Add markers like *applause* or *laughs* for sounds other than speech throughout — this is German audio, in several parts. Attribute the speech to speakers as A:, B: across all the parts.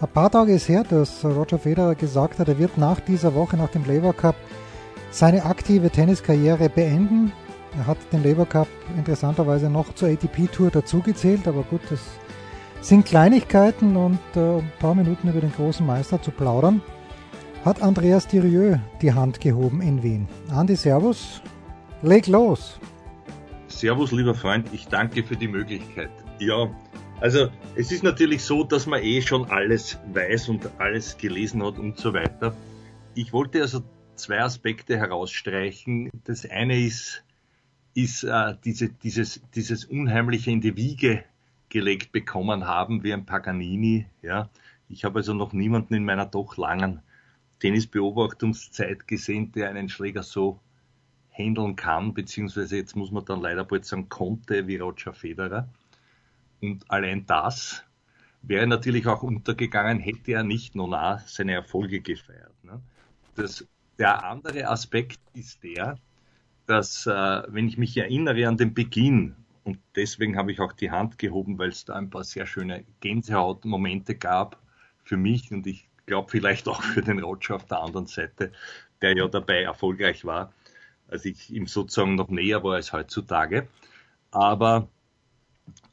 A: ein paar Tage ist her, dass Roger Federer gesagt hat, er wird nach dieser Woche, nach dem Labour Cup, seine aktive Tenniskarriere beenden. Er hat den Labour Cup interessanterweise noch zur ATP Tour dazugezählt, aber gut, das sind Kleinigkeiten und äh, ein paar Minuten über den großen Meister zu plaudern, hat Andreas Dirieux die Hand gehoben in Wien. Andi, Servus, leg los.
B: Servus, lieber Freund, ich danke für die Möglichkeit. Ja, also es ist natürlich so, dass man eh schon alles weiß und alles gelesen hat und so weiter. Ich wollte also zwei Aspekte herausstreichen. Das eine ist, ist äh, diese, dieses, dieses unheimliche in die Wiege gelegt bekommen haben wie ein Paganini. Ja. Ich habe also noch niemanden in meiner doch langen Tennisbeobachtungszeit gesehen, der einen Schläger so handeln kann, beziehungsweise jetzt muss man dann leider bald sagen, konnte wie Roger Federer. Und allein das wäre natürlich auch untergegangen, hätte er nicht Nona seine Erfolge gefeiert. Ne? Das, der andere Aspekt ist der, dass, äh, wenn ich mich erinnere an den Beginn, und deswegen habe ich auch die Hand gehoben, weil es da ein paar sehr schöne Gänsehautmomente gab für mich und ich glaube vielleicht auch für den Roger auf der anderen Seite, der ja dabei erfolgreich war, als ich ihm sozusagen noch näher war als heutzutage. Aber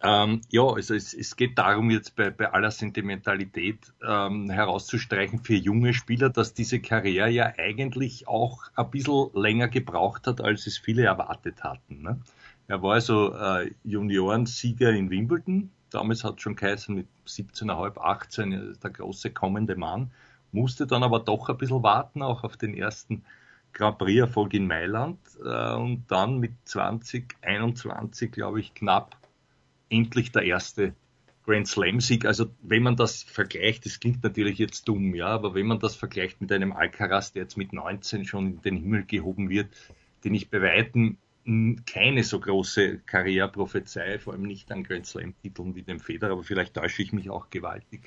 B: ähm, ja, also es, es, geht darum, jetzt bei, bei aller Sentimentalität ähm, herauszustreichen für junge Spieler, dass diese Karriere ja eigentlich auch ein bisschen länger gebraucht hat, als es viele erwartet hatten. Ne? Er war also äh, Juniorensieger in Wimbledon. Damals hat schon geheißen, mit 17,5, 18 der große kommende Mann. Musste dann aber doch ein bisschen warten, auch auf den ersten Grand Prix-Erfolg in Mailand. Äh, und dann mit 20, 21, glaube ich, knapp endlich der erste Grand Slam-Sieg. Also wenn man das vergleicht, das klingt natürlich jetzt dumm, ja, aber wenn man das vergleicht mit einem Alcaraz, der jetzt mit 19 schon in den Himmel gehoben wird, den ich bei Weitem keine so große Karriere prophezei, vor allem nicht an Grand Slam-Titeln wie dem Federer, aber vielleicht täusche ich mich auch gewaltig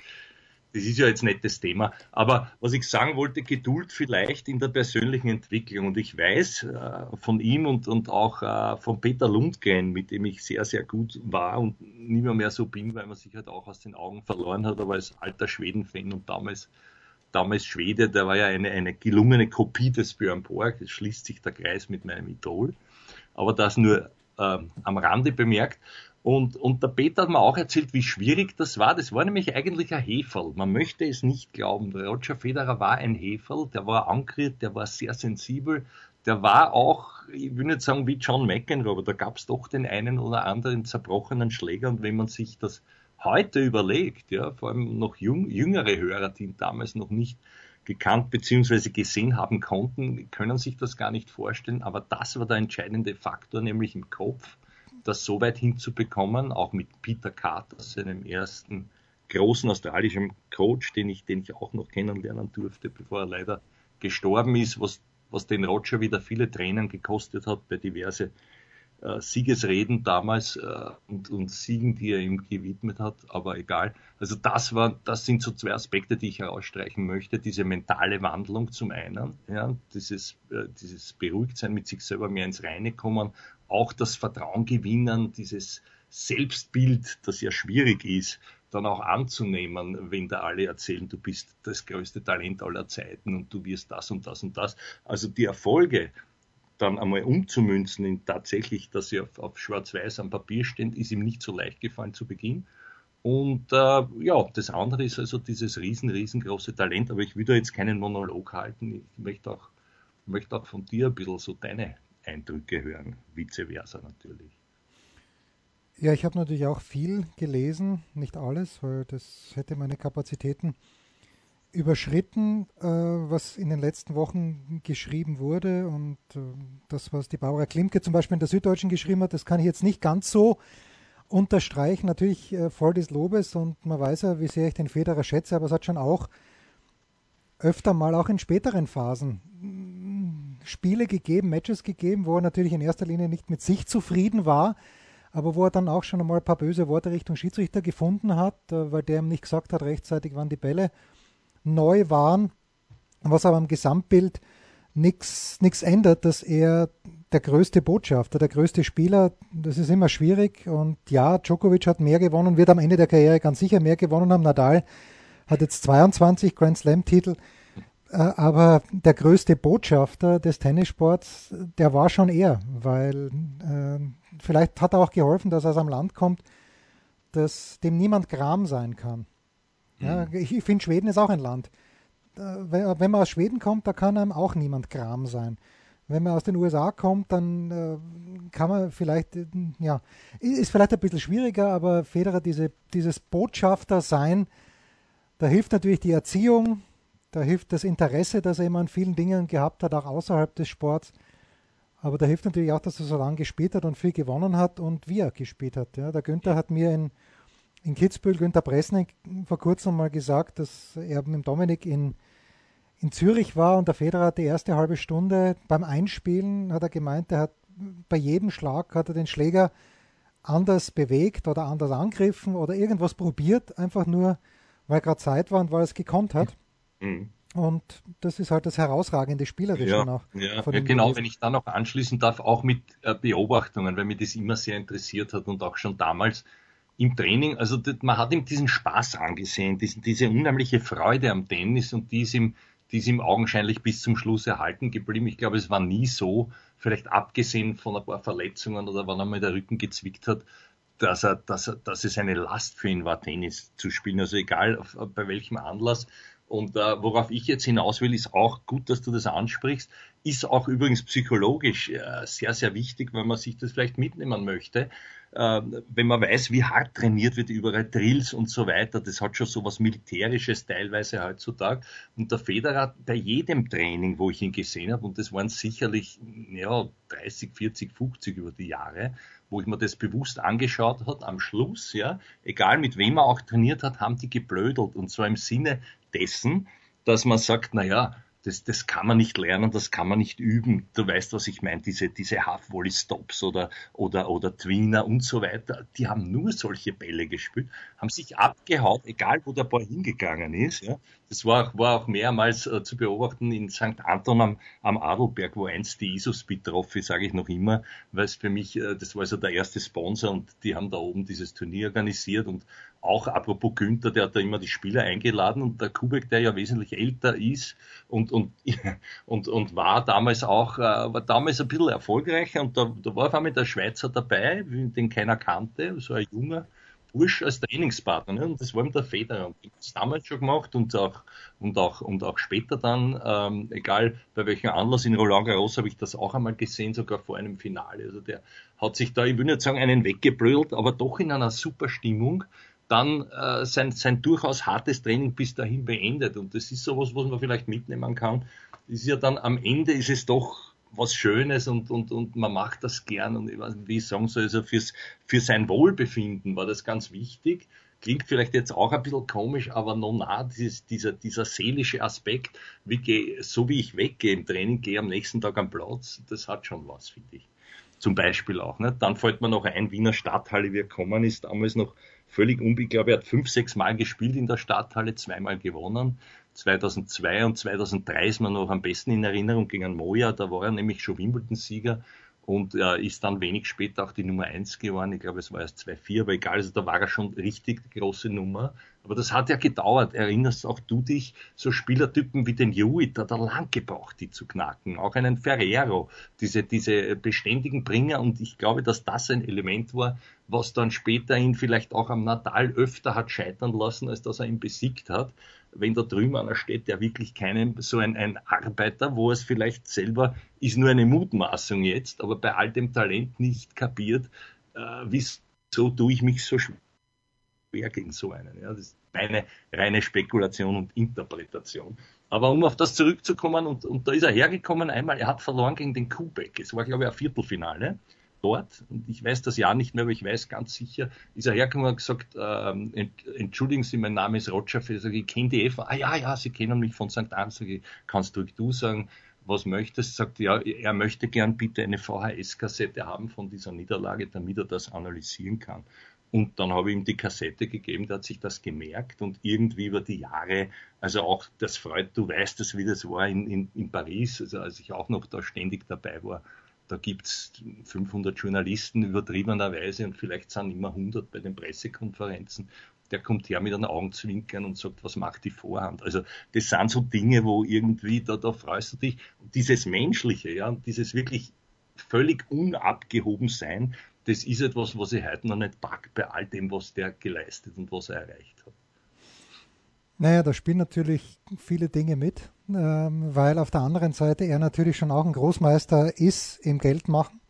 B: das ist ja jetzt nicht das Thema. Aber was ich sagen wollte, Geduld vielleicht in der persönlichen Entwicklung. Und ich weiß äh, von ihm und, und auch äh, von Peter Lundgren, mit dem ich sehr, sehr gut war und nie mehr, mehr so bin, weil man sich halt auch aus den Augen verloren hat, aber als alter Schweden-Fan und damals, damals Schwede, der war ja eine, eine gelungene Kopie des Björn Borg. Es schließt sich der Kreis mit meinem Idol. Aber das nur äh, am Rande bemerkt. Und, und der Peter hat mir auch erzählt, wie schwierig das war. Das war nämlich eigentlich ein Heferl. Man möchte es nicht glauben. Roger Federer war ein Heferl, der war ankriert, der war sehr sensibel. Der war auch, ich will nicht sagen wie John McEnroe, aber da gab es doch den einen oder anderen zerbrochenen Schläger. Und wenn man sich das heute überlegt, ja, vor allem noch jung, jüngere Hörer, die ihn damals noch nicht gekannt bzw. gesehen haben konnten, können sich das gar nicht vorstellen. Aber das war der entscheidende Faktor, nämlich im Kopf das so weit hinzubekommen, auch mit Peter Carter, seinem ersten großen australischen Coach, den ich, den ich auch noch kennenlernen durfte, bevor er leider gestorben ist, was, was den Roger wieder viele Tränen gekostet hat bei diverse äh, Siegesreden damals äh, und, und Siegen, die er ihm gewidmet hat, aber egal. Also das war, das sind so zwei Aspekte, die ich herausstreichen möchte. Diese mentale Wandlung zum einen, ja, dieses, äh, dieses Beruhigtsein mit sich selber mehr ins Reine kommen, auch das Vertrauen gewinnen, dieses Selbstbild, das ja schwierig ist, dann auch anzunehmen, wenn da alle erzählen, du bist das größte Talent aller Zeiten und du wirst das und das und das. Also die Erfolge, dann einmal umzumünzen in tatsächlich, dass sie auf, auf schwarz-weiß am Papier stehen, ist ihm nicht so leicht gefallen zu Beginn. Und äh, ja, das andere ist also dieses riesen, riesengroße Talent. Aber ich will da jetzt keinen Monolog halten. Ich möchte auch, möchte auch von dir ein bisschen so deine Eindrücke hören, vice versa natürlich.
A: Ja, ich habe natürlich auch viel gelesen, nicht alles, weil das hätte meine Kapazitäten überschritten, äh, was in den letzten Wochen geschrieben wurde und äh, das, was die Barbara Klimke zum Beispiel in der Süddeutschen geschrieben hat, das kann ich jetzt nicht ganz so unterstreichen. Natürlich äh, voll des Lobes und man weiß ja, wie sehr ich den Federer schätze, aber es hat schon auch öfter mal auch in späteren Phasen Spiele gegeben, Matches gegeben, wo er natürlich in erster Linie nicht mit sich zufrieden war, aber wo er dann auch schon einmal ein paar böse Worte Richtung Schiedsrichter gefunden hat, äh, weil der ihm nicht gesagt hat rechtzeitig, wann die Bälle neu waren, was aber im Gesamtbild nichts ändert, dass er der größte Botschafter, der größte Spieler, das ist immer schwierig und ja, Djokovic hat mehr gewonnen, wird am Ende der Karriere ganz sicher mehr gewonnen haben. Nadal hat jetzt 22 Grand Slam Titel. Äh, aber der größte Botschafter des Tennissports, der war schon er, weil äh, vielleicht hat er auch geholfen, dass er aus einem Land kommt, das dem niemand Gram sein kann. Ja, mhm. ich, ich finde, Schweden ist auch ein Land. Äh, wenn, wenn, man aus Schweden kommt, da kann einem auch niemand Gram sein. Wenn man aus den USA kommt, dann äh, kann man vielleicht, äh, ja, ist vielleicht ein bisschen schwieriger, aber Federer, diese, dieses Botschafter sein, da hilft natürlich die Erziehung, da hilft das Interesse, das er immer an vielen Dingen gehabt hat, auch außerhalb des Sports. Aber da hilft natürlich auch, dass er so lange gespielt hat und viel gewonnen hat und wie er gespielt hat. Ja, der Günther hat mir in, in Kitzbühel, Günther Presnik, vor kurzem mal gesagt, dass er mit Dominik in, in Zürich war und der Federer hat die erste halbe Stunde beim Einspielen, hat er gemeint, er hat bei jedem Schlag hat er den Schläger anders bewegt oder anders angegriffen oder irgendwas probiert, einfach nur, weil gerade Zeit war und weil er es gekonnt hat. Mhm. Und das ist halt das herausragende Spielerische
B: ja,
A: noch.
B: Ja, ja genau, Modus. wenn ich da noch anschließen darf, auch mit äh, Beobachtungen, weil mich das immer sehr interessiert hat und auch schon damals im Training, also man hat ihm diesen Spaß angesehen, diesen, diese unheimliche Freude am Tennis und die ist, ihm, die ist ihm augenscheinlich bis zum Schluss erhalten geblieben. Ich glaube, es war nie so, vielleicht abgesehen von ein paar Verletzungen oder wann er mal der Rücken gezwickt hat, dass, er, dass, er, dass es eine Last für ihn war, Tennis zu spielen. Also egal auf, bei welchem Anlass. Und äh, worauf ich jetzt hinaus will, ist auch gut, dass du das ansprichst, ist auch übrigens psychologisch äh, sehr, sehr wichtig, wenn man sich das vielleicht mitnehmen möchte. Äh, wenn man weiß, wie hart trainiert wird, überall Drills und so weiter, das hat schon so was Militärisches teilweise heutzutage. Und der Federer, bei jedem Training, wo ich ihn gesehen habe, und das waren sicherlich ja, 30, 40, 50 über die Jahre, wo ich mir das bewusst angeschaut hat, am Schluss, ja, egal mit wem er auch trainiert hat, haben die geblödelt. Und zwar im Sinne dessen, dass man sagt, na ja, das, das kann man nicht lernen, das kann man nicht üben. Du weißt, was ich meine, diese, diese Half-Volley-Stops oder, oder, oder Tweener und so weiter, die haben nur solche Bälle gespielt, haben sich abgehaut, egal wo der Ball hingegangen ist. Ja. Das war, war auch mehrmals äh, zu beobachten in St. Anton am, am Adelberg, wo einst die Isospeed Trophy, sage ich noch immer, weil es für mich, äh, das war so der erste Sponsor und die haben da oben dieses Turnier organisiert und auch apropos Günther, der hat da immer die Spieler eingeladen und der Kubek, der ja wesentlich älter ist und, und, *laughs* und, und war damals auch, äh, war damals ein bisschen erfolgreicher und da, da war auf einmal der Schweizer dabei, den keiner kannte, so ein junger Bursch als Trainingspartner. Ne? Und das war ihm der Federer. Und das damals schon gemacht und auch, und auch, und auch später dann, ähm, egal bei welchem Anlass in Roland Garros habe ich das auch einmal gesehen, sogar vor einem Finale. Also der hat sich da, ich will nicht sagen, einen weggeblödelt, aber doch in einer super Stimmung dann äh, sein, sein durchaus hartes Training bis dahin beendet. Und das ist sowas, was man vielleicht mitnehmen kann. Ist ja dann am Ende ist es doch was Schönes und, und, und man macht das gern und wie ich sagen soll, also fürs, für sein Wohlbefinden war das ganz wichtig. Klingt vielleicht jetzt auch ein bisschen komisch, aber noch nah, dieser, dieser seelische Aspekt, wie geh, so wie ich weggehe im Training, gehe am nächsten Tag am Platz, das hat schon was, finde ich. Zum Beispiel auch. Ne? Dann fällt mir noch ein, Wiener Stadthalle, wie er gekommen ist, damals noch völlig unbeglaubt. Er hat fünf, sechs Mal gespielt in der Stadthalle, zweimal gewonnen. 2002 und 2003 ist man noch am besten in Erinnerung gegen Moja. Da war er nämlich schon Wimbledon-Sieger und äh, ist dann wenig später auch die Nummer eins geworden. Ich glaube, es war erst 2-4, aber egal, also da war er schon richtig große Nummer. Aber das hat ja gedauert. Erinnerst auch du dich, so Spielertypen wie den Hewitt, hat er lang gebraucht, die zu knacken. Auch einen Ferrero, diese, diese beständigen Bringer. Und ich glaube, dass das ein Element war, was dann später ihn vielleicht auch am Natal öfter hat scheitern lassen, als dass er ihn besiegt hat wenn da drüben einer steht, der wirklich keinen, so ein, ein Arbeiter, wo es vielleicht selber, ist nur eine Mutmaßung jetzt, aber bei all dem Talent nicht kapiert, äh, wieso tue ich mich so schwer gegen so einen. Ja, das ist meine reine Spekulation und Interpretation. Aber um auf das zurückzukommen, und, und da ist er hergekommen einmal, er hat verloren gegen den Kubek. Es war, glaube ich, ein Viertelfinale. Dort, und ich weiß das Jahr nicht mehr, aber ich weiß ganz sicher, ist er hergekommen und gesagt, ähm, entschuldigen Sie, mein Name ist Roger Federer, ich kenne die Eva. Ah ja, ja, Sie kennen mich von St. Anne, sag ich, kannst du du sagen, was möchtest, sagt ja, er möchte gern bitte eine VHS-Kassette haben von dieser Niederlage, damit er das analysieren kann. Und dann habe ich ihm die Kassette gegeben, der hat sich das gemerkt und irgendwie über die Jahre, also auch das freut, du weißt das, wie das war in, in, in Paris, also als ich auch noch da ständig dabei war, da gibt's 500 Journalisten übertriebenerweise und vielleicht sind immer 100 bei den Pressekonferenzen. Der kommt her mit einem Augenzwinkern und sagt, was macht die Vorhand? Also das sind so Dinge, wo irgendwie, da, da freust du dich. dieses Menschliche, ja, dieses wirklich völlig unabgehoben sein, das ist etwas, was ich heute noch nicht packt bei all dem, was der geleistet und was er erreicht hat.
A: Naja, da spielen natürlich viele Dinge mit, ähm, weil auf der anderen Seite er natürlich schon auch ein Großmeister ist im Geldmachen.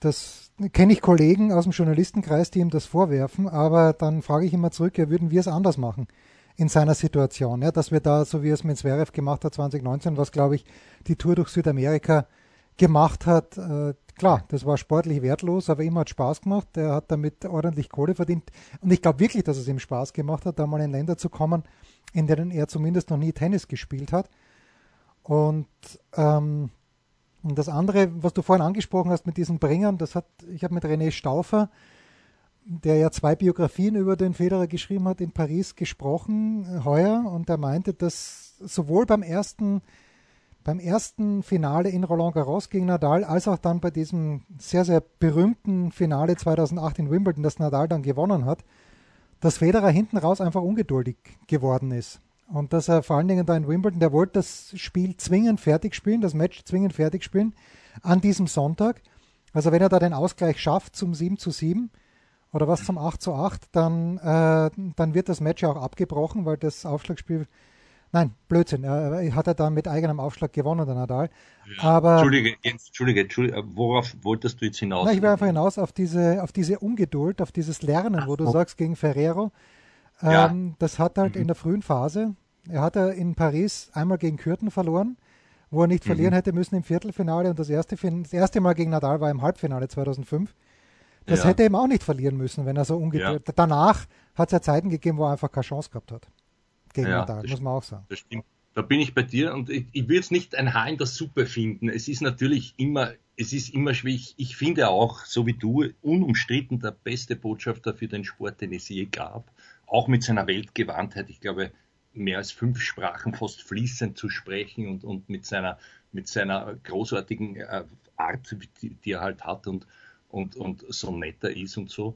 A: Das kenne ich Kollegen aus dem Journalistenkreis, die ihm das vorwerfen, aber dann frage ich immer zurück, ja, würden wir es anders machen in seiner Situation? Ja, dass wir da, so wie es mit Zverev gemacht hat 2019, was glaube ich die Tour durch Südamerika gemacht hat, äh, klar, das war sportlich wertlos, aber ihm hat Spaß gemacht. Er hat damit ordentlich Kohle verdient. Und ich glaube wirklich, dass es ihm Spaß gemacht hat, da mal in Länder zu kommen, in denen er zumindest noch nie Tennis gespielt hat. Und, ähm, und das andere, was du vorhin angesprochen hast mit diesen Bringern, das hat, ich habe mit René Stauffer, der ja zwei Biografien über den Federer geschrieben hat, in Paris gesprochen äh, heuer und er meinte, dass sowohl beim ersten beim ersten Finale in Roland Garros gegen Nadal, als auch dann bei diesem sehr, sehr berühmten Finale 2008 in Wimbledon, das Nadal dann gewonnen hat, dass Federer hinten raus einfach ungeduldig geworden ist. Und dass er vor allen Dingen da in Wimbledon, der wollte das Spiel zwingend fertig spielen, das Match zwingend fertig spielen an diesem Sonntag. Also wenn er da den Ausgleich schafft zum 7 zu 7 oder was zum 8 zu 8, dann, äh, dann wird das Match ja auch abgebrochen, weil das Aufschlagspiel Nein, Blödsinn. Er hat er dann mit eigenem Aufschlag gewonnen, der Nadal. Ja. Aber,
B: Entschuldige, Entschuldige, Entschuldige, worauf wolltest du jetzt hinaus?
A: Na, ich will einfach hinaus auf diese, auf diese Ungeduld, auf dieses Lernen, wo du oh. sagst, gegen Ferrero. Ähm, ja. Das hat halt mhm. in der frühen Phase, er hat er in Paris einmal gegen Kürten verloren, wo er nicht mhm. verlieren hätte müssen im Viertelfinale und das erste, das erste Mal gegen Nadal war im Halbfinale 2005. Das ja. hätte er eben auch nicht verlieren müssen, wenn er so ungeduldig. Danach hat es ja Zeiten gegeben, wo er einfach keine Chance gehabt hat gegen ja, Nadal, muss man auch sagen.
B: Das stimmt. Da bin ich bei dir und ich, ich will jetzt nicht ein Haar in der Suppe finden. Es ist natürlich immer, es ist immer schwierig. Ich finde auch, so wie du, unumstritten der beste Botschafter für den Sport, den es je gab. Auch mit seiner Weltgewandtheit. Ich glaube, mehr als fünf Sprachen fast fließend zu sprechen und, und mit seiner, mit seiner großartigen äh, Art, die, die er halt hat und, und, und so netter ist und so.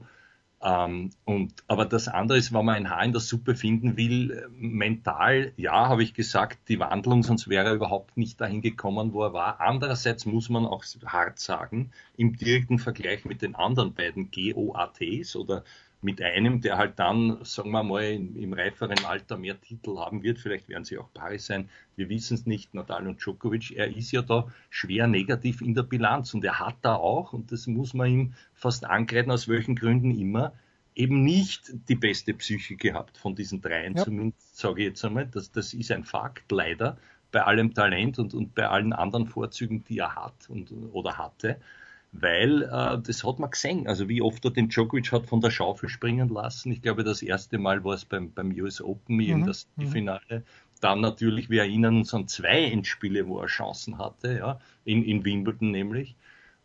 B: Ähm, und, aber das andere ist, wenn man ein Haar in der Suppe finden will, mental, ja, habe ich gesagt, die Wandlung, sonst wäre er überhaupt nicht dahin gekommen, wo er war. Andererseits muss man auch hart sagen, im direkten Vergleich mit den anderen beiden GOATs oder mit einem, der halt dann, sagen wir mal, im reiferen Alter mehr Titel haben wird. Vielleicht werden sie auch Paris sein. Wir wissen es nicht, Nadal und Djokovic. Er ist ja da schwer negativ in der Bilanz und er hat da auch, und das muss man ihm fast angreifen, aus welchen Gründen immer, eben nicht die beste Psyche gehabt von diesen dreien, ja. zumindest sage ich jetzt einmal. Das, das ist ein Fakt, leider, bei allem Talent und, und bei allen anderen Vorzügen, die er hat und, oder hatte weil äh, das hat man gesehen. Also wie oft er den Djokovic hat von der Schaufel springen lassen. Ich glaube, das erste Mal war es beim, beim US Open mhm. das die mhm. Finale. Dann natürlich, wir erinnern uns an zwei Endspiele, wo er Chancen hatte, ja, in, in Wimbledon nämlich.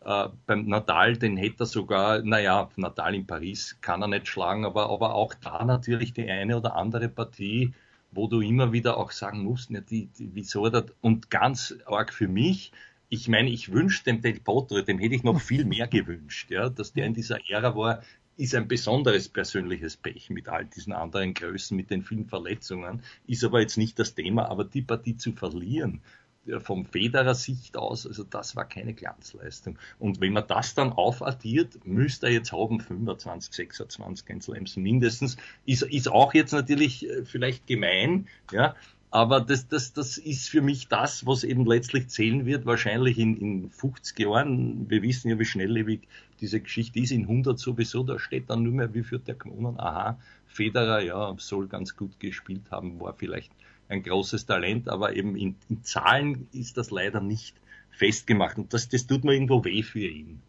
B: Äh, beim Nadal, den hätte er sogar, naja, Nadal in Paris kann er nicht schlagen, aber, aber auch da natürlich die eine oder andere Partie, wo du immer wieder auch sagen musst, ja, die, die, wieso das, und ganz arg für mich, ich meine, ich wünsche dem Del Potro, dem hätte ich noch viel mehr gewünscht, ja, dass der in dieser Ära war, ist ein besonderes persönliches Pech mit all diesen anderen Größen, mit den vielen Verletzungen, ist aber jetzt nicht das Thema, aber die Partie zu verlieren, vom Federer Sicht aus, also das war keine Glanzleistung. Und wenn man das dann aufaddiert, müsste er jetzt haben 25, 26 Grand Slams mindestens. Ist, ist auch jetzt natürlich äh, vielleicht gemein, ja, aber das, das, das ist für mich das, was eben letztlich zählen wird, wahrscheinlich in, in 50 Jahren. Wir wissen ja, wie schnelllebig diese Geschichte ist. In 100 sowieso, da steht dann nur mehr, wie viel der gewonnen. Aha, Federer, ja, soll ganz gut gespielt haben, war vielleicht ein großes Talent, aber eben in, in Zahlen ist das leider nicht festgemacht. Und das, das tut mir irgendwo weh für ihn.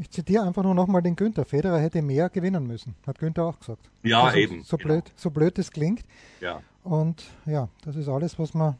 A: ich zitiere einfach nur nochmal den Günther. Federer hätte mehr gewinnen müssen, hat Günther auch gesagt.
B: Ja, also, eben.
A: So blöd, genau. so blöd es klingt.
B: Ja.
A: Und ja, das ist alles, was man,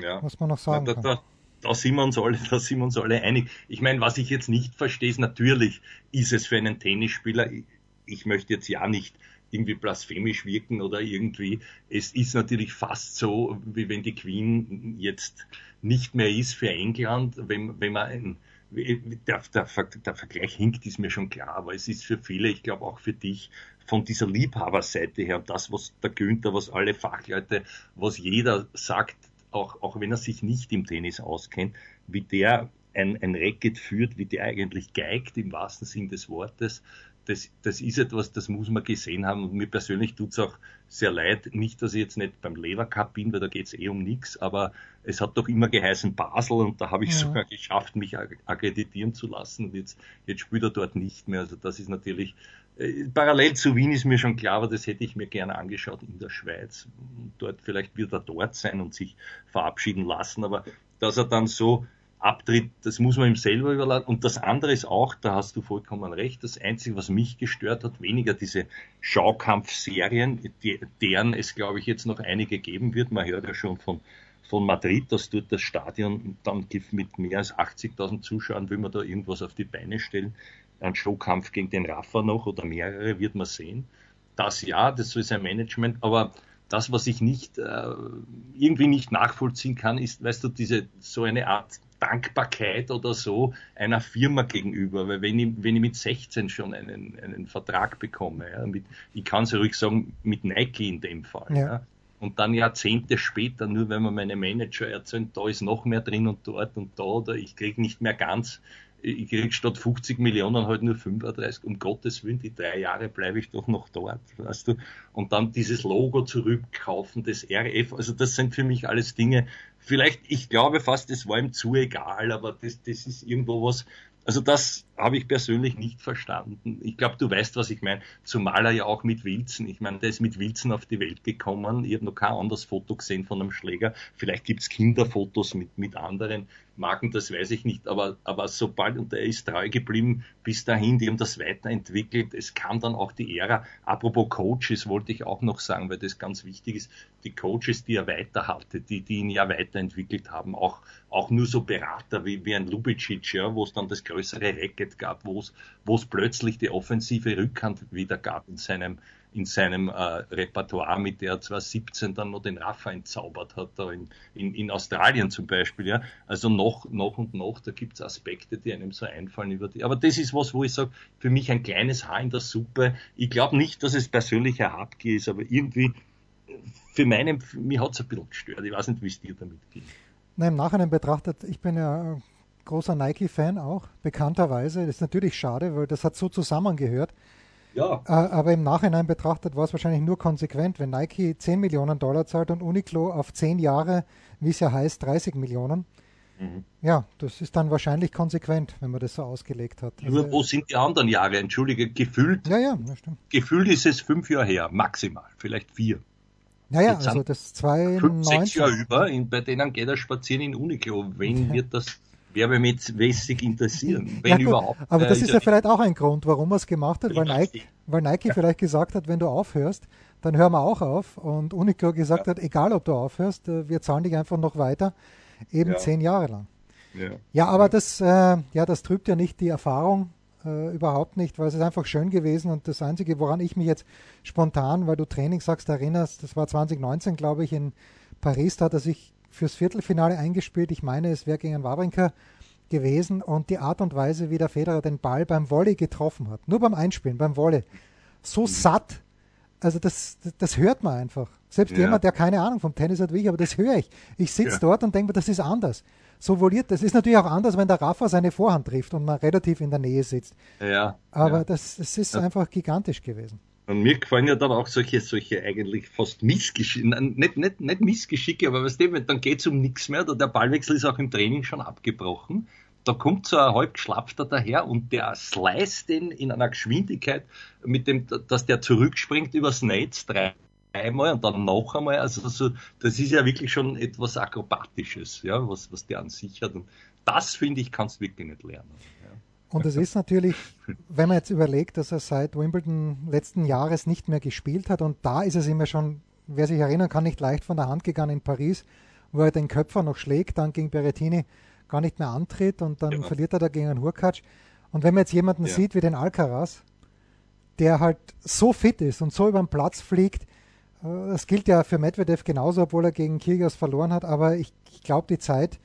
A: ja. was man noch sagen
B: da,
A: kann.
B: Da, da sind wir uns alle, da sind wir uns alle einig. Ich meine, was ich jetzt nicht verstehe, ist natürlich, ist es für einen Tennisspieler, ich, ich möchte jetzt ja nicht irgendwie blasphemisch wirken oder irgendwie. Es ist natürlich fast so, wie wenn die Queen jetzt nicht mehr ist für England, wenn, wenn man ein, der, der, der Vergleich hinkt, ist mir schon klar, aber es ist für viele, ich glaube auch für dich, von dieser Liebhaberseite her das, was der Günther, was alle Fachleute, was jeder sagt, auch, auch wenn er sich nicht im Tennis auskennt, wie der ein, ein Racket führt, wie der eigentlich geigt im wahrsten Sinn des Wortes, das, das ist etwas, das muss man gesehen haben. Und mir persönlich tut's auch sehr leid. Nicht, dass ich jetzt nicht beim Lever Cup bin, weil da geht's eh um nichts, aber es hat doch immer geheißen Basel und da habe ich ja. sogar geschafft, mich akkreditieren zu lassen. Und jetzt, jetzt spielt er dort nicht mehr. Also das ist natürlich äh, parallel zu Wien ist mir schon klar, aber das hätte ich mir gerne angeschaut in der Schweiz. Dort vielleicht wird er dort sein und sich verabschieden lassen, aber dass er dann so abtritt, das muss man ihm selber überlassen. Und das andere ist auch, da hast du vollkommen recht, das Einzige, was mich gestört hat, weniger diese Schaukampfserien, deren es, glaube ich, jetzt noch einige geben wird. Man hört ja schon von, von Madrid, dass dort das Stadion dann mit mehr als 80.000 Zuschauern, will man da irgendwas auf die Beine stellen. Ein Showkampf gegen den Rafa noch oder mehrere wird man sehen. Das ja, das soll sein Management, aber das, was ich nicht äh, irgendwie nicht nachvollziehen kann, ist, weißt du, diese so eine Art Dankbarkeit oder so einer Firma gegenüber. Weil wenn ich, wenn ich mit 16 schon einen, einen Vertrag bekomme, ja, mit, ich kann es ja ruhig sagen, mit Nike in dem Fall. Ja. ja. Und dann Jahrzehnte später, nur wenn man meine Manager erzählt, da ist noch mehr drin und dort und da, oder ich kriege nicht mehr ganz, ich kriege statt 50 Millionen halt nur 35, um Gottes Willen, die drei Jahre bleibe ich doch noch dort, weißt du. Und dann dieses Logo zurückkaufen, das RF, also das sind für mich alles Dinge, vielleicht, ich glaube fast, es war ihm zu egal, aber das, das ist irgendwo was, also das habe ich persönlich nicht verstanden. Ich glaube, du weißt, was ich meine. Zumal er ja auch mit Wilzen, ich meine, der ist mit Wilzen auf die Welt gekommen. Ich habe noch kein anderes Foto gesehen von einem Schläger. Vielleicht gibt's Kinderfotos mit, mit anderen Marken, das weiß ich nicht. Aber, aber sobald, und er ist treu geblieben bis dahin, die haben das weiterentwickelt. Es kam dann auch die Ära. Apropos Coaches wollte ich auch noch sagen, weil das ganz wichtig ist. Die Coaches, die er weiter hatte, die, die ihn ja weiterentwickelt haben, auch, auch nur so Berater wie, wie ein Lubicic, ja, wo es dann das größere Racket gab, wo es plötzlich die offensive Rückhand wieder gab in seinem in seinem äh, Repertoire, mit der er zwar 17 dann noch den Rafa entzaubert hat, da in, in, in Australien zum Beispiel. Ja. Also noch, noch und noch, da gibt's Aspekte, die einem so einfallen über die. Aber das ist was, wo ich sage, für mich ein kleines Haar in der Suppe. Ich glaube nicht, dass es persönlich ein Habgier ist, aber irgendwie für meinen, mich hat's ein bisschen gestört. Ich weiß nicht, wie es dir damit geht.
A: Na, Im Nachhinein betrachtet, ich bin ja großer Nike-Fan auch, bekannterweise. Das ist natürlich schade, weil das hat so zusammengehört.
B: Ja.
A: Äh, aber im Nachhinein betrachtet war es wahrscheinlich nur konsequent, wenn Nike 10 Millionen Dollar zahlt und Uniqlo auf 10 Jahre, wie es ja heißt, 30 Millionen. Mhm. Ja, das ist dann wahrscheinlich konsequent, wenn man das so ausgelegt hat.
B: Also, Nur wo sind die anderen Jahre? Entschuldige, gefühlt,
A: ja, ja, stimmt.
B: gefühlt ist es fünf Jahre her, maximal, vielleicht vier.
A: Naja, also das zwei
B: fünf, sechs Jahre über, in, bei denen geht er spazieren in Uniqlo. Wen wird das werbemäßig interessieren, *laughs* wenn ja, überhaupt.
A: Aber das äh, ist ja vielleicht auch ein Grund, warum er es gemacht hat, weil Nike, weil Nike ja. vielleicht gesagt hat, wenn du aufhörst, dann hören wir auch auf. Und Uniqlo gesagt hat, egal ob du aufhörst, äh, wir zahlen dich einfach noch weiter, eben zehn Jahre lang. Ja, aber das, äh, ja, das trübt ja nicht die Erfahrung, äh, überhaupt nicht, weil es ist einfach schön gewesen und das Einzige, woran ich mich jetzt spontan, weil du Training sagst, erinnerst, das war 2019, glaube ich, in Paris, da hat er sich fürs Viertelfinale eingespielt. Ich meine, es wäre gegen Wawrinka gewesen und die Art und Weise, wie der Federer den Ball beim Volley getroffen hat, nur beim Einspielen, beim Volley, so mhm. satt, also das, das, das, hört man einfach. Selbst ja. jemand, der keine Ahnung vom Tennis hat wie ich, aber das höre ich. Ich sitze ja. dort und denke mir, das ist anders. So voliert, das ist natürlich auch anders, wenn der Rafa seine Vorhand trifft und man relativ in der Nähe sitzt.
B: Ja.
A: Aber ja. Das, das ist einfach gigantisch gewesen.
B: Und mir gefallen ja dann auch solche, solche eigentlich fast Missgeschicke, nicht, nicht, nicht Missgeschicke, aber weißt du, dann geht's um nichts mehr, der Ballwechsel ist auch im Training schon abgebrochen. Da kommt so ein halb geschlapfter daher und der slice den in einer Geschwindigkeit, mit dem, dass der zurückspringt übers Netz dreimal und dann noch einmal. Also so, das ist ja wirklich schon etwas Akrobatisches, ja, was, was der an sich hat. Und das, finde ich, kannst du wirklich nicht lernen.
A: Und es *laughs* ist natürlich, wenn man jetzt überlegt, dass er seit Wimbledon letzten Jahres nicht mehr gespielt hat und da ist es immer schon, wer sich erinnern kann, nicht leicht von der Hand gegangen in Paris, wo er den Köpfer noch schlägt, dann gegen Berrettini gar nicht mehr antritt und dann ja. verliert er da gegen einen Hurkacz. Und wenn man jetzt jemanden ja. sieht wie den Alcaraz, der halt so fit ist und so über den Platz fliegt, äh, das gilt ja für Medvedev genauso, obwohl er gegen Kyrgios verloren hat, aber ich, ich glaube, die Zeit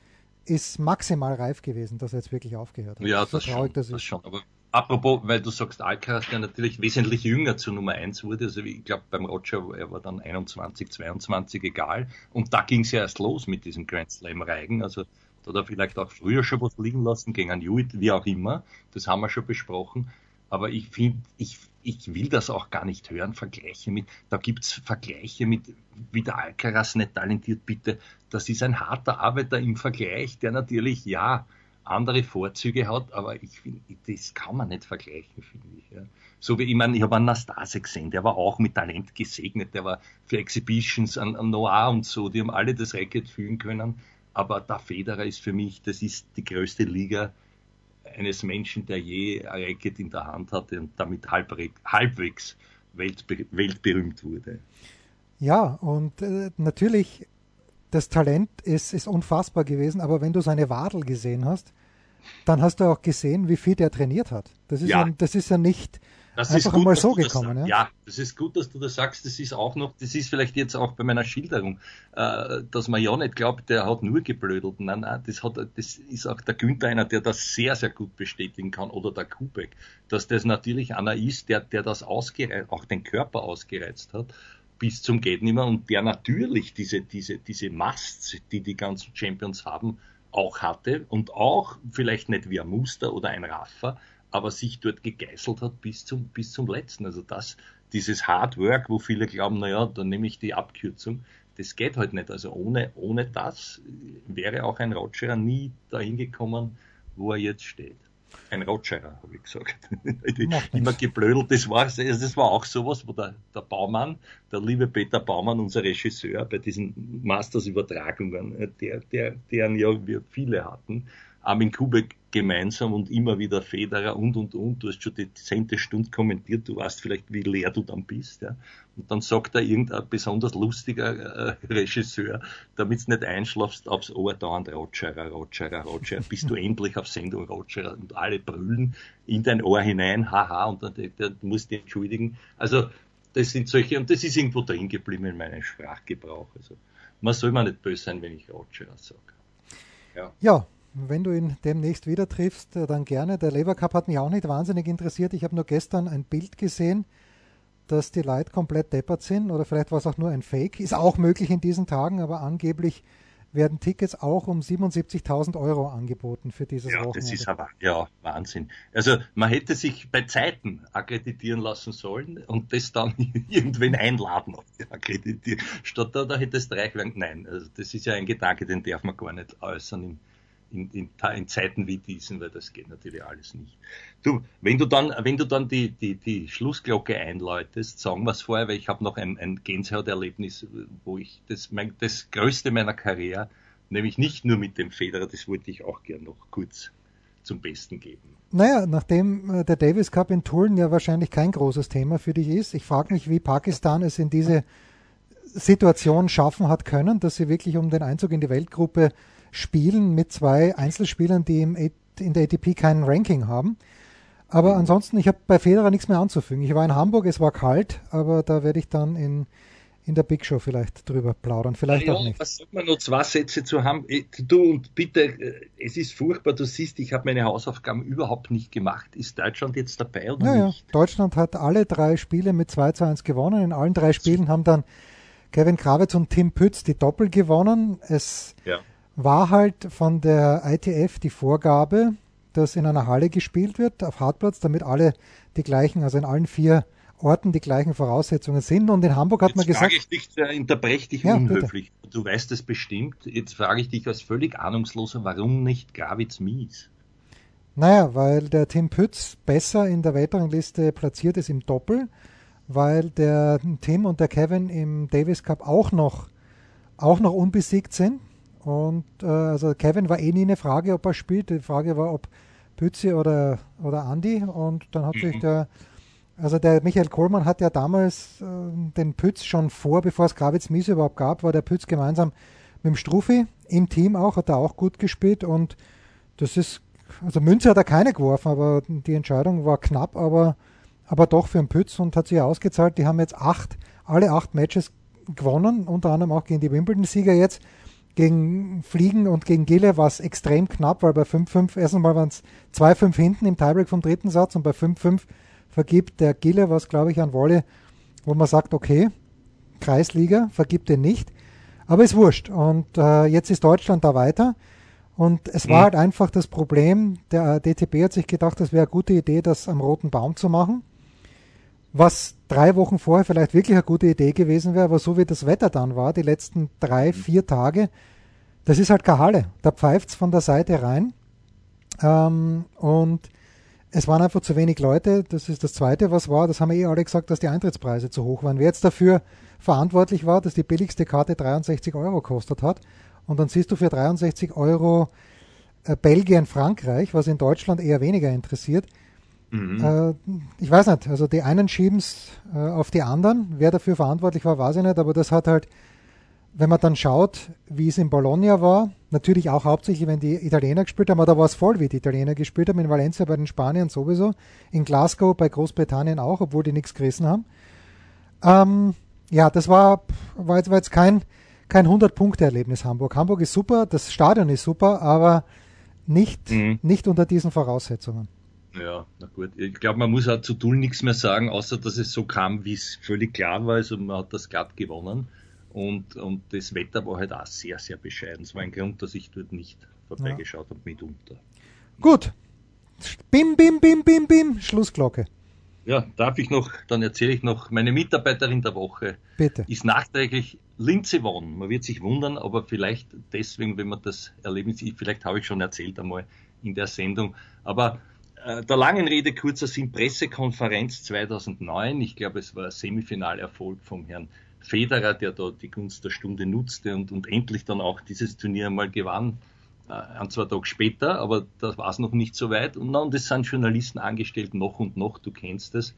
A: ist maximal reif gewesen, dass er jetzt wirklich aufgehört hat.
B: Ja, das, traurig, schon, das, das schon. Aber apropos, weil du sagst, Alcaraz, der natürlich wesentlich jünger zur Nummer 1 wurde, also ich glaube beim Roger, er war dann 21, 22, egal. Und da ging es ja erst los mit diesem Grand Slam-Reigen, also da hat er vielleicht auch früher schon was liegen lassen gegen einen Hewitt, wie auch immer. Das haben wir schon besprochen. Aber ich finde, ich, ich will das auch gar nicht hören, Vergleiche mit, da gibt's Vergleiche mit, wie der Alcaraz nicht talentiert, bitte. Das ist ein harter Arbeiter im Vergleich, der natürlich, ja, andere Vorzüge hat, aber ich finde, das kann man nicht vergleichen, finde ich. Ja. So wie, ich meine, ich habe einen Nastase gesehen, der war auch mit Talent gesegnet, der war für Exhibitions an, an Noir und so, die haben alle das Racket fühlen können, aber der Federer ist für mich, das ist die größte Liga eines Menschen, der je ein Racket in der Hand hatte und damit halbwegs weltbe weltberühmt wurde.
A: Ja, und äh, natürlich, das Talent ist, ist unfassbar gewesen, aber wenn du seine Wadel gesehen hast, dann hast du auch gesehen, wie viel der trainiert hat. Das ist ja, ja das ist ja nicht das einfach gut, mal so gekommen.
B: Das, ja? ja, das ist gut, dass du das sagst. Das ist auch noch, das ist vielleicht jetzt auch bei meiner Schilderung, äh, dass man ja nicht glaubt, der hat nur geblödelt. Nein, nein, das hat, das ist auch der Günther einer, der das sehr, sehr gut bestätigen kann oder der Kubek, dass das natürlich einer ist, der, der das ausgereizt, auch den Körper ausgereizt hat bis zum geht nimmer und der natürlich diese, diese, diese Masts, die die ganzen Champions haben, auch hatte und auch vielleicht nicht wie ein Muster oder ein Raffer, aber sich dort gegeißelt hat bis zum, bis zum letzten. Also das, dieses Hard Work, wo viele glauben, naja, dann nehme ich die Abkürzung, das geht halt nicht. Also ohne, ohne das wäre auch ein Roger nie dahin gekommen, wo er jetzt steht. Ein Rogerer, habe ich gesagt. *laughs* Immer geblödelt, das war, das war auch sowas, wo der, der Baumann, der liebe Peter Baumann, unser Regisseur bei diesen Masters-Übertragungen, der, der, deren ja wir viele hatten, Armin Kubek gemeinsam und immer wieder Federer und und und. Du hast schon die zehnte Stunde kommentiert, du weißt vielleicht, wie leer du dann bist. Ja. Und dann sagt da irgendein besonders lustiger äh, Regisseur, damit du nicht einschlafst aufs Ohr dauernd Roger, Roger, Roger, *laughs* bist du endlich auf Sendung Roger und alle brüllen in dein Ohr hinein, haha, und dann der musst du entschuldigen. Also das sind solche, und das ist irgendwo drin geblieben in meinem Sprachgebrauch. Also man soll mir nicht böse sein, wenn ich Roger sage.
A: Ja. ja, wenn du ihn demnächst wieder triffst, äh, dann gerne. Der Lever Cup hat mich auch nicht wahnsinnig interessiert. Ich habe nur gestern ein Bild gesehen, dass die Leute komplett deppert sind oder vielleicht war es auch nur ein Fake. Ist auch möglich in diesen Tagen, aber angeblich werden Tickets auch um 77.000 Euro angeboten für dieses
B: ja,
A: Wochenende.
B: Das ist aber, ja, Wahnsinn. Also man hätte sich bei Zeiten akkreditieren lassen sollen und das dann *laughs* irgendwen einladen auf die Akkreditierung. Statt da, da hätte es reich werden. Nein, also das ist ja ein Gedanke, den darf man gar nicht äußern im, in, in, in, Zeiten wie diesen, weil das geht natürlich alles nicht. Du, wenn du dann, wenn du dann die, die, die Schlussglocke einläutest, sagen wir es vorher, weil ich habe noch ein, ein Gänsehauterlebnis, wo ich das, mein, das Größte meiner Karriere, nämlich nicht nur mit dem Federer, das wollte ich auch gern noch kurz zum Besten geben.
A: Naja, nachdem äh, der Davis Cup in Tulln ja wahrscheinlich kein großes Thema für dich ist, ich frage mich, wie Pakistan es in diese Situation schaffen hat können, dass sie wirklich um den Einzug in die Weltgruppe spielen mit zwei Einzelspielern, die im, in der ATP kein Ranking haben. Aber ansonsten, ich habe bei Federer nichts mehr anzufügen. Ich war in Hamburg, es war kalt, aber da werde ich dann in, in der Big Show vielleicht drüber plaudern, vielleicht ja, auch nicht.
B: Was sagt man nur zwei Sätze zu haben? Äh, du und bitte, äh, es ist furchtbar, du siehst, ich habe meine Hausaufgaben überhaupt nicht gemacht. Ist Deutschland jetzt dabei oder ja, nicht?
A: Ja, Deutschland hat alle drei Spiele mit 2 zu 1 gewonnen. In allen drei Spielen haben dann Kevin Krawitz und Tim Pütz die Doppel gewonnen. Es ja war halt von der ITF die Vorgabe, dass in einer Halle gespielt wird, auf Hartplatz, damit alle die gleichen, also in allen vier Orten die gleichen Voraussetzungen sind. Und in Hamburg hat
B: jetzt
A: man gesagt.
B: Frage ich dich, äh, unterbreche dich ja, unhöflich. Bitte. Du weißt es bestimmt. Jetzt frage ich dich als völlig ahnungsloser, warum nicht Gravitz Mies?
A: Naja, weil der Tim Pütz besser in der Weltrangliste platziert ist im Doppel, weil der Tim und der Kevin im Davis Cup auch noch, auch noch unbesiegt sind. Und äh, also Kevin war eh nie eine Frage, ob er spielt. Die Frage war, ob Pützi oder, oder Andi. Und dann hat
B: Mhm.
A: sich der, also der Michael Kohlmann hat ja damals äh, den Pütz schon vor, bevor es Gravitz Mies überhaupt gab, war der Pütz gemeinsam mit dem Struffi im Team auch, hat er auch gut gespielt und das ist, also Münze hat er keine geworfen, aber die Entscheidung war knapp, aber, aber doch für den Pütz und hat sich ausgezahlt. Die haben jetzt acht, alle acht Matches gewonnen, unter anderem auch gegen die Wimbledon-Sieger jetzt. Gegen Fliegen und gegen Gille war es extrem knapp, weil bei 5-5, erstens mal waren es 2-5 hinten im Tiebreak vom dritten Satz und bei 5-5 vergibt der Gille, was glaube ich an Wolle, wo man sagt, okay, Kreisliga, vergibt den nicht, aber ist wurscht. Und äh, jetzt ist Deutschland da weiter. Und es war
B: Mhm.
A: halt einfach das Problem, der äh, DTB hat sich gedacht, das wäre eine gute Idee, das am roten Baum zu machen. Was drei Wochen vorher vielleicht wirklich eine gute Idee gewesen wäre, aber so wie das Wetter dann war, die letzten drei, vier Tage, das ist halt keine Halle. Da pfeift's von der Seite rein. Ähm, und es waren einfach zu wenig Leute. Das ist das Zweite, was war. Das haben eh alle gesagt, dass die Eintrittspreise zu hoch waren. Wer jetzt dafür verantwortlich war, dass die billigste Karte 63 Euro kostet hat. Und dann siehst du für 63 Euro äh, Belgien, Frankreich, was in Deutschland eher weniger interessiert.
B: Mhm.
A: Äh, ich weiß nicht, also die einen schieben es äh, auf die anderen. Wer dafür verantwortlich war, weiß ich nicht, aber das hat halt, wenn man dann schaut, wie es in Bologna war, natürlich auch hauptsächlich, wenn die Italiener gespielt haben, aber da war es voll, wie die Italiener gespielt haben, in Valencia bei den Spaniern sowieso, in Glasgow bei Großbritannien auch, obwohl die nichts gerissen haben. Ähm, ja, das war, war jetzt, war jetzt kein, kein 100-Punkte-Erlebnis Hamburg. Hamburg ist super, das Stadion ist super, aber nicht,
B: Mhm.
A: nicht unter diesen Voraussetzungen.
B: Ja, na gut. Ich glaube, man muss auch zu Tull nichts mehr sagen, außer dass es so kam, wie es völlig klar war. Also man hat das glatt gewonnen. Und, und das Wetter war halt auch sehr, sehr bescheiden. Das war ein Grund, dass ich dort nicht vorbeigeschaut habe mitunter.
A: Gut. Bim, bim, bim, bim, bim. Schlussglocke.
B: Ja, darf ich noch, dann erzähle ich noch, meine Mitarbeiterin der Woche
A: Bitte.
B: ist nachträglich Linze Won. Man wird sich wundern, aber vielleicht deswegen, wenn man das Erlebnis, vielleicht habe ich schon erzählt einmal in der Sendung, aber der langen Rede kurzer Sinn, Pressekonferenz 2009, ich glaube es war ein Semifinalerfolg vom Herrn Federer, der da die Gunst der Stunde nutzte und, und endlich dann auch dieses Turnier einmal gewann, äh, ein, zwei Tage später, aber da war es noch nicht so weit. Und, na, es sind Journalisten angestellt, noch und noch, du kennst es.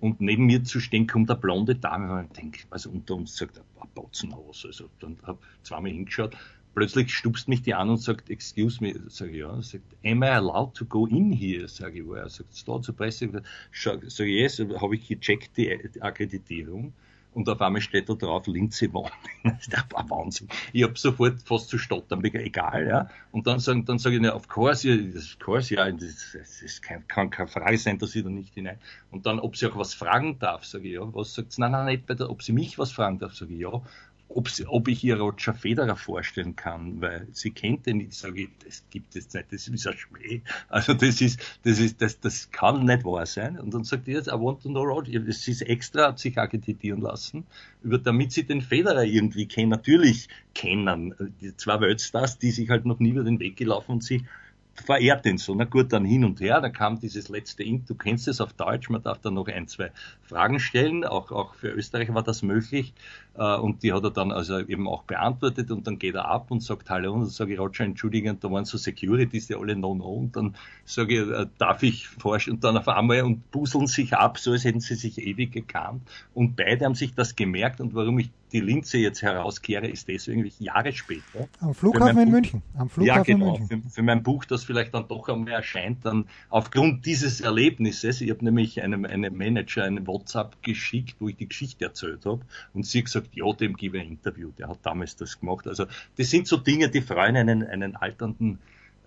B: Und neben mir zu stehen kommt eine blonde Dame, und ich denke, also unter uns sagt, ein Botzenhaus. Also dann habe zweimal hingeschaut. Plötzlich stupst mich die an und sagt, excuse me, sage ich, ja, sagt, am I allowed to go in here? Sage ich, wo er sagt, da zur Presse, sage yes, habe ich gecheckt, die, Akkreditierung. Und auf einmal steht da drauf Linze. *laughs* Das war Wahnsinn. Ich habe sofort fast zu stottern, egal, ja. Und dann sagen, dann sage ich, ja, of course, ja, of course, ja, das, das kann, kann keine Frage sein, dass ich da nicht hinein. Und dann, ob sie auch was fragen darf, sage ich, ja. Was sagt sie? Nein, nein, nicht bei der, ob sie mich was fragen darf, sage ich, ja. Ob, sie, ob ich ihr Roger Federer vorstellen kann, weil sie kennt den nicht, sage ich, das gibt es nicht, das ist ein Schmäh. Also das ist, das ist, das, das kann nicht wahr sein. Und dann sagt die jetzt, I want to know Roger. Das ist extra, hat sich akkreditieren lassen, über, damit sie den Federer irgendwie kennen, natürlich kennen. Die zwei Weltstars, die sich halt noch nie über den Weg gelaufen und sie verehrt den so. Na gut, dann hin und her, dann kam dieses letzte In, du kennst es auf Deutsch, man darf dann noch ein, zwei Fragen stellen, auch, auch für Österreich war das möglich äh, und die hat er dann also eben auch beantwortet und dann geht er ab und sagt Hallo und dann sage ich, Roger, Entschuldigung, da waren so Securities, die alle No-No und dann sage ich, äh, darf ich vorstellen und dann auf einmal und buseln sich ab, so als hätten sie sich ewig gekannt und beide haben sich das gemerkt und warum ich die Linze jetzt herauskehre, ist deswegen Jahre später.
A: Am Flughafen in München. Am Flughafen
B: ja, genau.
A: in München.
B: Für, für, mein Buch, das vielleicht dann doch einmal erscheint, dann aufgrund dieses Erlebnisses, ich habe nämlich einem, einem Manager eine WhatsApp geschickt, wo ich die Geschichte erzählt habe und sie gesagt, ja, dem gebe ich ein Interview, der hat damals das gemacht. Also das sind so Dinge, die freuen einen, einen alternden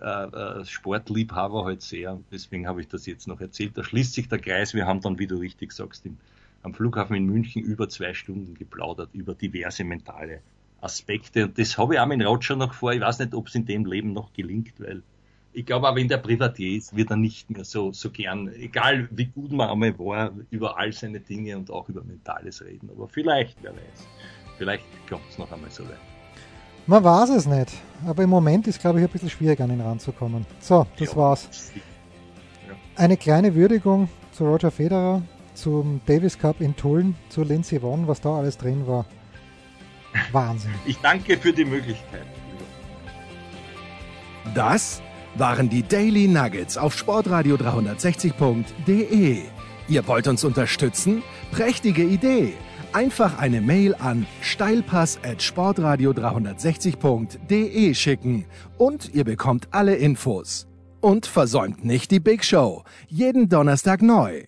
B: äh, Sportliebhaber halt sehr. Deswegen habe ich das jetzt noch erzählt. Da schließt sich der Kreis. Wir haben dann, wie du richtig sagst, im am Flughafen in München über zwei Stunden geplaudert über diverse mentale Aspekte. Und das habe ich auch mit Roger noch vor. Ich weiß nicht, ob es in dem Leben noch gelingt, weil ich glaube, auch wenn der Privatier ist, wird er nicht mehr so, so gern, egal wie gut man einmal war, über all seine Dinge und auch über Mentales reden. Aber vielleicht, wer weiß, vielleicht kommt es noch einmal so weit.
A: Man weiß es nicht. Aber im Moment ist, glaube ich, ein bisschen schwierig, an ihn ranzukommen. So, das
B: Ja.
A: war's. Eine kleine Würdigung zu Roger Federer, zum Davis Cup in Tulln, zu Lindsey Vonn, was da alles drin war. Wahnsinn.
B: Ich danke für die Möglichkeit.
C: Das waren die Daily Nuggets auf sportradio 360.de. Ihr wollt uns unterstützen? Prächtige Idee! Einfach eine Mail an steilpass at sportradio 360.de schicken und ihr bekommt alle Infos. Und versäumt nicht die Big Show. Jeden Donnerstag neu.